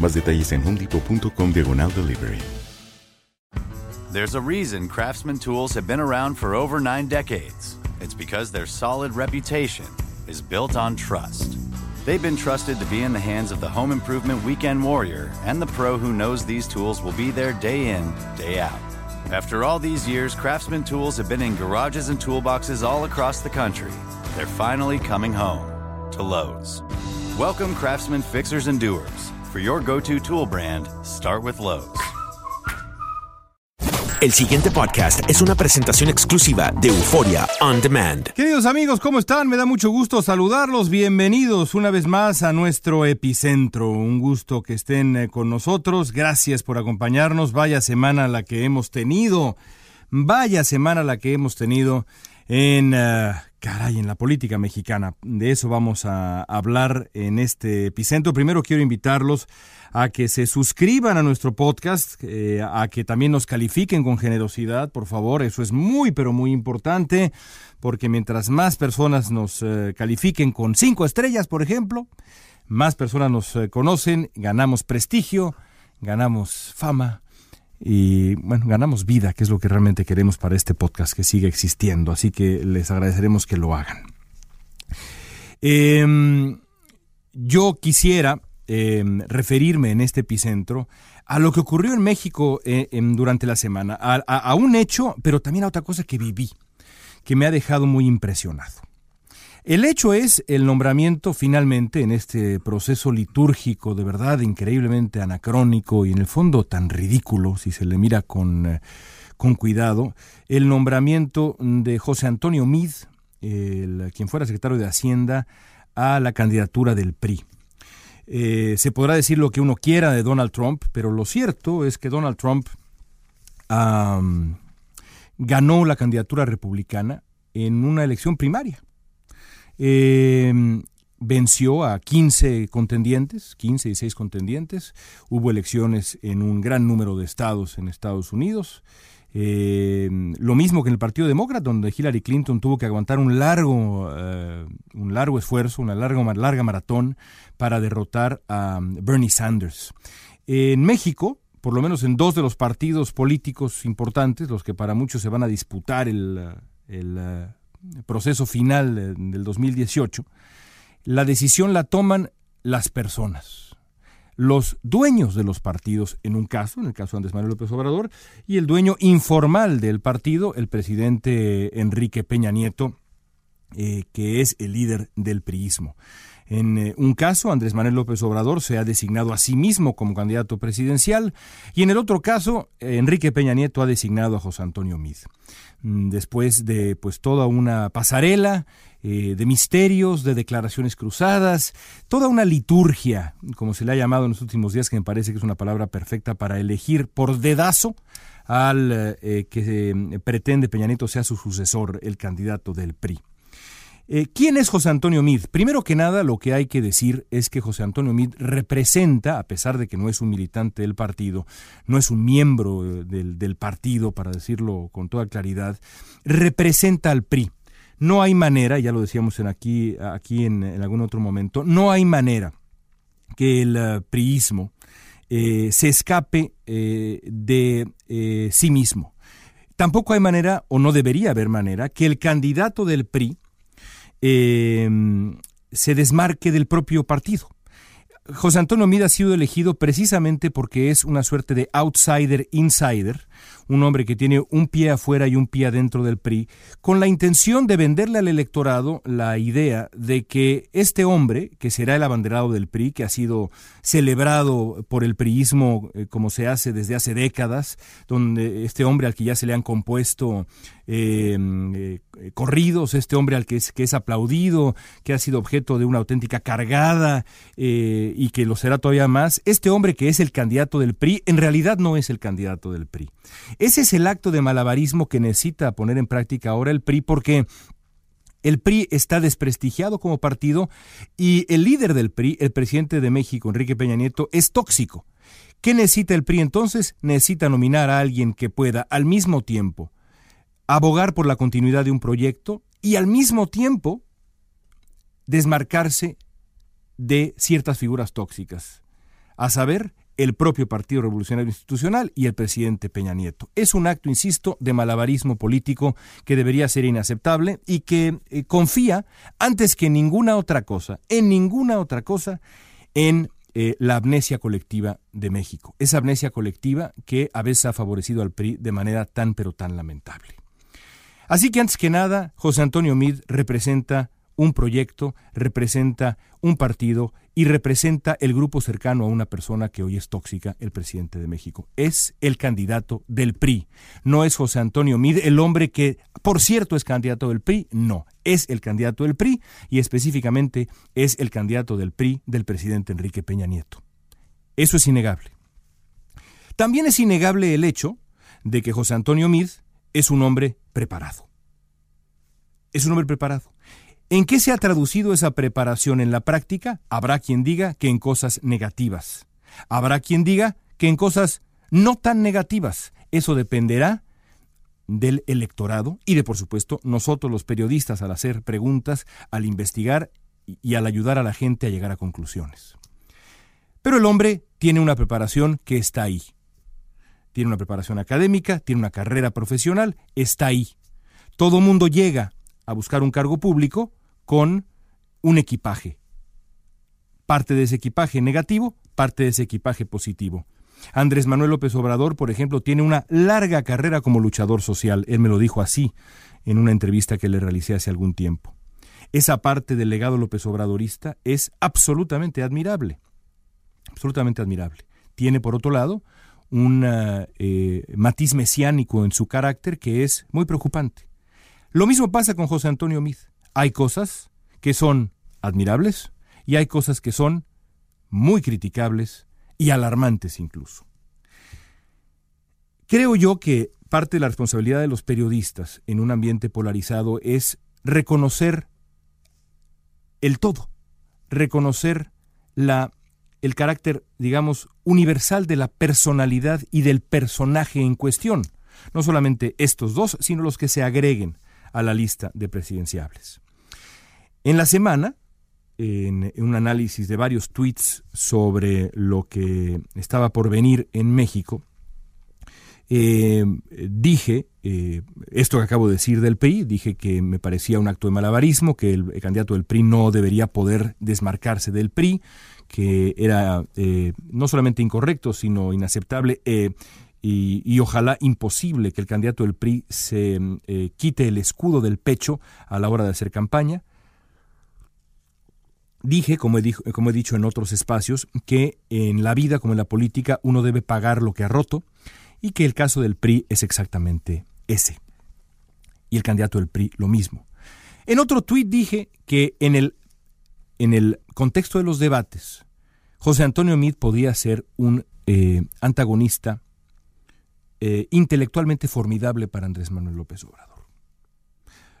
Más detalles en homedepot.com diagonal delivery. There's a reason Craftsman tools have been around for over nine decades. It's because their solid reputation is built on trust. They've been trusted to be in the hands of the home improvement weekend warrior and the pro who knows these tools will be there day in, day out. After all these years, Craftsman tools have been in garages and toolboxes all across the country. They're finally coming home to Lowe's. Welcome, Craftsman fixers and doers. For your go-to tool brand, start with Lowe's. El siguiente podcast es una presentación exclusiva de Euforia On Demand. Queridos amigos, ¿cómo están? Me da mucho gusto saludarlos. Bienvenidos una vez más a nuestro epicentro. Un gusto que estén eh, con nosotros. Gracias por acompañarnos. Vaya semana la que hemos tenido. Vaya semana la que hemos tenido en, uh, caray, en la política mexicana. De eso vamos a hablar en este epicentro. Primero quiero invitarlos a que se suscriban a nuestro podcast, eh, a que también nos califiquen con generosidad, por favor. Eso es muy, pero muy importante, porque mientras más personas nos eh, califiquen con cinco estrellas, por ejemplo, más personas nos eh, conocen, ganamos prestigio, ganamos fama, y bueno, ganamos vida, que es lo que realmente queremos para este podcast que siga existiendo. Así que les agradeceremos que lo hagan. Eh, yo quisiera eh, referirme en este epicentro a lo que ocurrió en México eh, en, durante la semana, a, a un hecho, pero también a otra cosa que viví, que me ha dejado muy impresionado. El hecho es el nombramiento finalmente en este proceso litúrgico de verdad increíblemente anacrónico y en el fondo tan ridículo si se le mira con, eh, con cuidado, el nombramiento de José Antonio Mid, el, quien fuera secretario de Hacienda, a la candidatura del PRI. Eh, se podrá decir lo que uno quiera de Donald Trump, pero lo cierto es que Donald Trump um, ganó la candidatura republicana en una elección primaria. Eh, venció a 15 contendientes, 15 y 6 contendientes. Hubo elecciones en un gran número de estados en Estados Unidos. Eh, lo mismo que en el Partido Demócrata, donde Hillary Clinton tuvo que aguantar un largo, uh, un largo esfuerzo, una larga, larga maratón para derrotar a Bernie Sanders. En México, por lo menos en dos de los partidos políticos importantes, los que para muchos se van a disputar el, el uh, proceso final del 2018, la decisión la toman las personas, los dueños de los partidos, en un caso, en el caso de Andrés Manuel López Obrador, y el dueño informal del partido, el presidente Enrique Peña Nieto, eh, que es el líder del priismo. En eh, un caso, Andrés Manuel López Obrador se ha designado a sí mismo como candidato presidencial y en el otro caso, Enrique Peña Nieto ha designado a José Antonio Mid. Mm, después de pues toda una pasarela eh, de misterios, de declaraciones cruzadas, toda una liturgia, como se le ha llamado en los últimos días, que me parece que es una palabra perfecta para elegir por dedazo al eh, que pretende Peña Nieto sea su sucesor, el candidato del PRI. Eh, ¿Quién es José Antonio Mid? Primero que nada, lo que hay que decir es que José Antonio Mid representa, a pesar de que no es un militante del partido, no es un miembro eh, del, partido, para decirlo con toda claridad, representa al PRI. No hay manera, ya lo decíamos en aquí, aquí en, algún otro momento, no hay manera que el uh, priismo eh, se escape de sí mismo. Tampoco hay manera, o no debería haber manera, que el candidato del PRI se desmarque del propio partido. José Antonio Mida ha sido elegido precisamente porque es una suerte de outsider insider, un hombre que tiene un pie afuera y un pie adentro del PRI, con la intención de venderle al electorado la idea de que este hombre, que será el abanderado del PRI, que ha sido celebrado por el priismo eh, como se hace desde hace décadas, donde este hombre al que ya se le han compuesto eh, eh, corridos, este hombre al que es, que es aplaudido, que ha sido objeto de una auténtica cargada eh, y que lo será todavía más, este hombre que es el candidato del PRI, en realidad no es el candidato del PRI. Ese es el acto de malabarismo que necesita poner en práctica ahora el PRI porque el PRI está desprestigiado como partido y el líder del PRI, el presidente de México, Enrique Peña Nieto, es tóxico. ¿Qué necesita el PRI entonces? Necesita nominar a alguien que pueda al mismo tiempo abogar por la continuidad de un proyecto y al mismo tiempo desmarcarse de ciertas figuras tóxicas, a saber, el propio Partido Revolucionario Institucional y el presidente Peña Nieto. Es un acto, insisto, de malabarismo político que debería ser inaceptable y que eh, confía, antes que ninguna otra cosa, en ninguna otra cosa, en eh, la amnesia colectiva de México. Esa amnesia colectiva que a veces ha favorecido al PRI de manera tan pero tan lamentable. Así que antes que nada, José Antonio Mid representa un proyecto, representa un partido y representa el grupo cercano a una persona que hoy es tóxica, el presidente de México. Es el candidato del PRI. No es José Antonio Mid, el hombre que, por cierto, es candidato del PRI. No, es el candidato del PRI y específicamente es el candidato del PRI del presidente Enrique Peña Nieto. Eso es innegable. También es innegable el hecho de que José Antonio Mid es un hombre preparado. Es un hombre preparado. ¿En qué se ha traducido esa preparación en la práctica? Habrá quien diga que en cosas negativas. Habrá quien diga que en cosas no tan negativas. Eso dependerá del electorado y de, por supuesto, nosotros los periodistas al hacer preguntas, al investigar y al ayudar a la gente a llegar a conclusiones. Pero el hombre tiene una preparación que está ahí tiene una preparación académica, tiene una carrera profesional, está ahí. Todo mundo llega a buscar un cargo público con un equipaje. Parte de ese equipaje negativo, parte de ese equipaje positivo. Andrés Manuel López Obrador, por ejemplo, tiene una larga carrera como luchador social. Él me lo dijo así en una entrevista que le realicé hace algún tiempo. Esa parte del legado López Obradorista es absolutamente admirable. Absolutamente admirable. Tiene, por otro lado, un eh, matiz mesiánico en su carácter que es muy preocupante. Lo mismo pasa con José Antonio Mid. Hay cosas que son admirables y hay cosas que son muy criticables y alarmantes incluso. Creo yo que parte de la responsabilidad de los periodistas en un ambiente polarizado es reconocer el todo, reconocer la el carácter, digamos, universal de la personalidad y del personaje en cuestión. No solamente estos dos, sino los que se agreguen a la lista de presidenciables. En la semana, en un análisis de varios tweets sobre lo que estaba por venir en México, eh, dije, eh, esto que acabo de decir del PRI, dije que me parecía un acto de malabarismo, que el, candidato del PRI no debería poder desmarcarse del PRI, que era eh, no solamente incorrecto, sino inaceptable y, ojalá imposible que el candidato del PRI se quite el escudo del pecho a la hora de hacer campaña. Dije, como he, dicho, como he dicho en otros espacios, que en la vida como en la política uno debe pagar lo que ha roto y que el caso del PRI es exactamente ese. Y el candidato del PRI lo mismo. En otro tuit dije que en el, en el contexto de los debates, José Antonio Mid podía ser un eh, antagonista eh, intelectualmente formidable para Andrés Manuel López Obrador.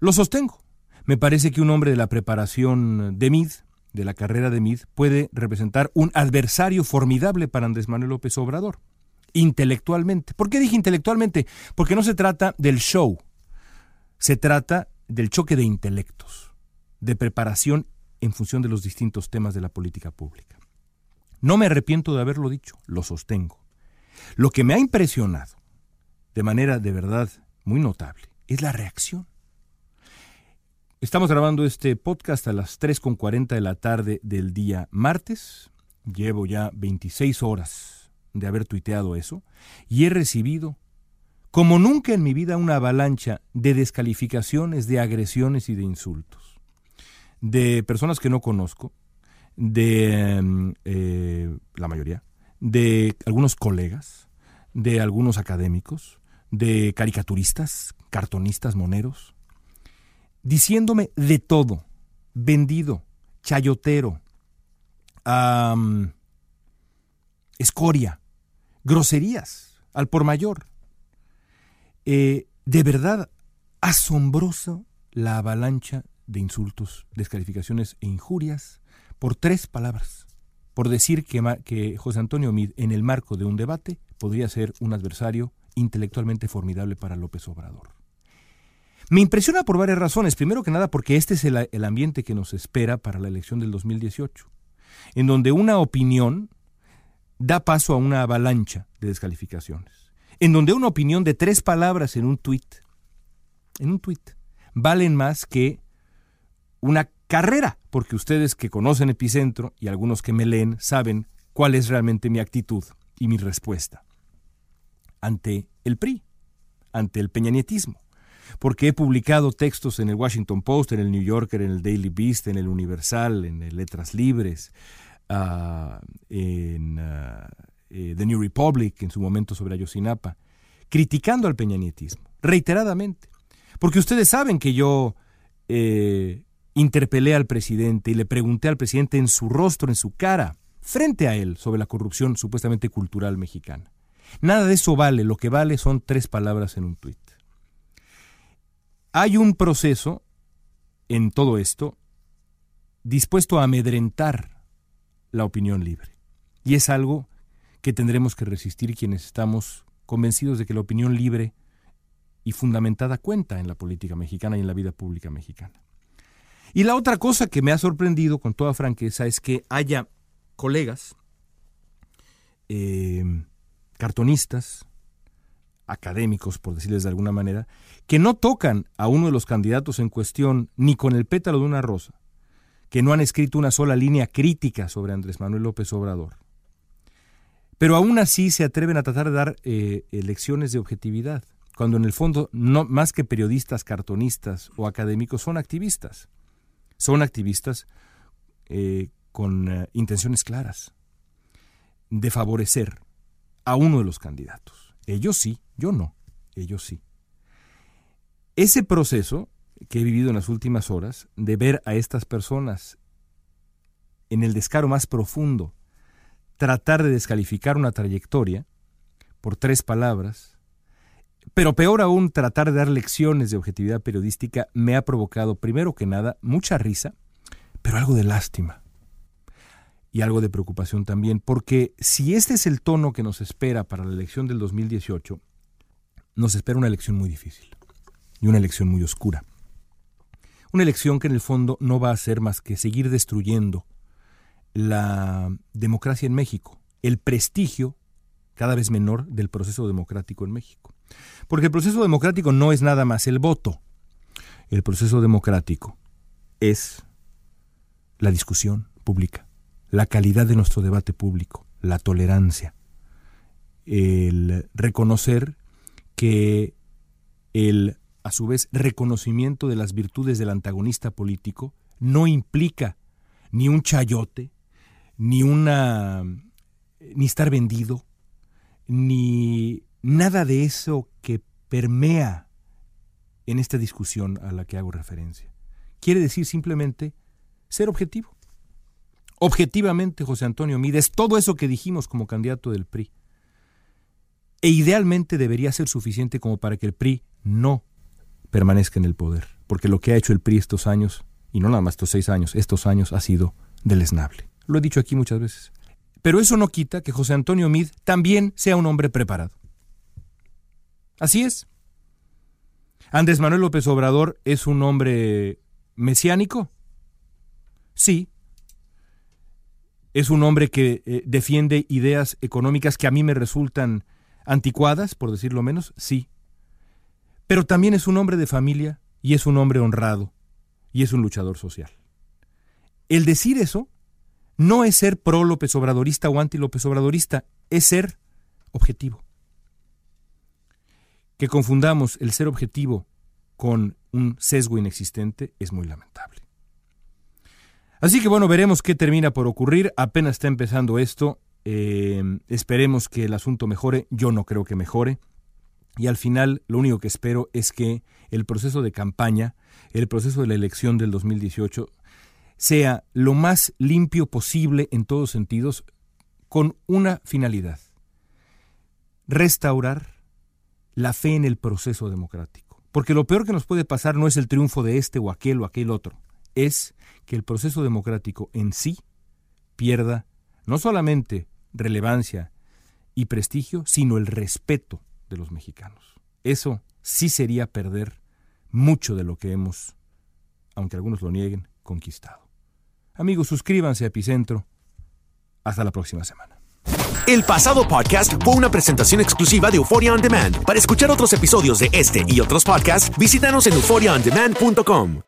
Lo sostengo. Me parece que un hombre de la preparación de MID, de la carrera de MID, puede representar un adversario formidable para Andrés Manuel López Obrador, intelectualmente. ¿Por qué dije intelectualmente? Porque no se trata del show, se trata del choque de intelectos, de preparación en función de los distintos temas de la política pública. No me arrepiento de haberlo dicho, lo sostengo. Lo que me ha impresionado, de manera de verdad muy notable, es la reacción. Estamos grabando este podcast a las 3.40 de la tarde del día martes. Llevo ya 26 horas de haber tuiteado eso y he recibido, como nunca en mi vida, una avalancha de descalificaciones, de agresiones y de insultos. De personas que no conozco, de eh, la mayoría, de algunos colegas, de algunos académicos, de caricaturistas, cartonistas, moneros, diciéndome de todo, vendido, chayotero, escoria, groserías, al por mayor. Eh, de verdad, asombroso la avalancha de insultos, descalificaciones e injurias por tres palabras, por decir que, que José Antonio Mid en el marco de un debate podría ser un adversario intelectualmente formidable para López Obrador. Me impresiona por varias razones. Primero que nada porque este es el, ambiente que nos espera para la elección del 2018, en donde una opinión da paso a una avalancha de descalificaciones, en donde una opinión de tres palabras en un tuit, en un tuit, valen más que una carrera, porque ustedes que conocen Epicentro y algunos que me leen saben cuál es realmente mi actitud y mi respuesta ante el PRI, ante el peñanietismo porque he publicado textos en el Washington Post, en el New Yorker, en el Daily Beast, en el Universal, en el Letras Libres, ah, en ah, eh, The New Republic, en su momento sobre Ayotzinapa, criticando al peñanietismo, reiteradamente. Porque ustedes saben que yo eh, interpelé al presidente y le pregunté al presidente en su rostro, en su cara, frente a él, sobre la corrupción supuestamente cultural mexicana. Nada de eso vale, lo que vale son tres palabras en un tuit. Hay un proceso en todo esto dispuesto a amedrentar la opinión libre. Y es algo que tendremos que resistir quienes estamos convencidos de que la opinión libre y fundamentada cuenta en la política mexicana y en la vida pública mexicana. Y la otra cosa que me ha sorprendido con toda franqueza es que haya colegas, eh, cartonistas, académicos, por decirles de alguna manera, que no tocan a uno de los candidatos en cuestión ni con el pétalo de una rosa, que no han escrito una sola línea crítica sobre Andrés Manuel López Obrador. Pero aún así se atreven a tratar de dar eh, lecciones de objetividad, cuando en el fondo, no, más que periodistas, cartonistas o académicos, son activistas. Son activistas eh, con eh, intenciones claras de favorecer a uno de los candidatos. Ellos sí, yo no, ellos sí. Ese proceso que he vivido en las últimas horas, de ver a estas personas en el descaro más profundo, tratar de descalificar una trayectoria por tres palabras, pero peor aún tratar de dar lecciones de objetividad periodística, me ha provocado, primero que nada, mucha risa, pero algo de lástima y algo de preocupación también, porque si este es el tono que nos espera para la elección del 2018, nos espera una elección muy difícil y una elección muy oscura. Una elección que en el fondo no va a hacer más que seguir destruyendo la democracia en México, el prestigio cada vez menor del proceso democrático en México. Porque el proceso democrático no es nada más el voto. El proceso democrático es la discusión pública, la calidad de nuestro debate público, la tolerancia, el reconocer que el, a su vez, reconocimiento de las virtudes del antagonista político no implica ni un chayote, ni una ni estar vendido, ni nada de eso que permea en esta discusión a la que hago referencia. Quiere decir simplemente ser objetivo. Objetivamente, José Antonio Mides, todo eso que dijimos como candidato del PRI, e idealmente debería ser suficiente como para que el PRI no permanezca en el poder. porque lo que ha hecho el PRI estos años, y no nada más estos seis años, estos años ha sido deleznable. Lo he dicho aquí muchas veces. Pero eso no quita que José Antonio Mid también sea un hombre preparado. Así es. Andrés Manuel López Obrador es un hombre mesiánico. Sí. Es un hombre que eh, defiende ideas económicas que a mí me resultan anticuadas, por decirlo menos. Sí. Pero también es un hombre de familia y es un hombre honrado y es un luchador social. El decir eso no es ser pro López Obradorista o anti López Obradorista, es ser objetivo. Que confundamos el ser objetivo con un sesgo inexistente es muy lamentable. Así que bueno, veremos qué termina por ocurrir. Apenas está empezando esto. Eh, esperemos que el asunto mejore. Yo no creo que mejore. Y al final lo único que espero es que el proceso de campaña, el proceso de la elección del 2018, sea lo más limpio posible en todos sentidos, con una finalidad, restaurar la fe en el proceso democrático. Porque lo peor que nos puede pasar no es el triunfo de este o aquel o aquel otro, es que el proceso democrático en sí pierda no solamente relevancia y prestigio, sino el respeto de los mexicanos. Eso sí sería perder mucho de lo que hemos, aunque algunos lo nieguen, conquistado. Amigos, suscríbanse a Epicentro. Hasta la próxima semana. El pasado podcast fue una presentación exclusiva de Euphoria On Demand. Para escuchar otros episodios de este y otros podcasts, visítanos en euphoriaondemand.com.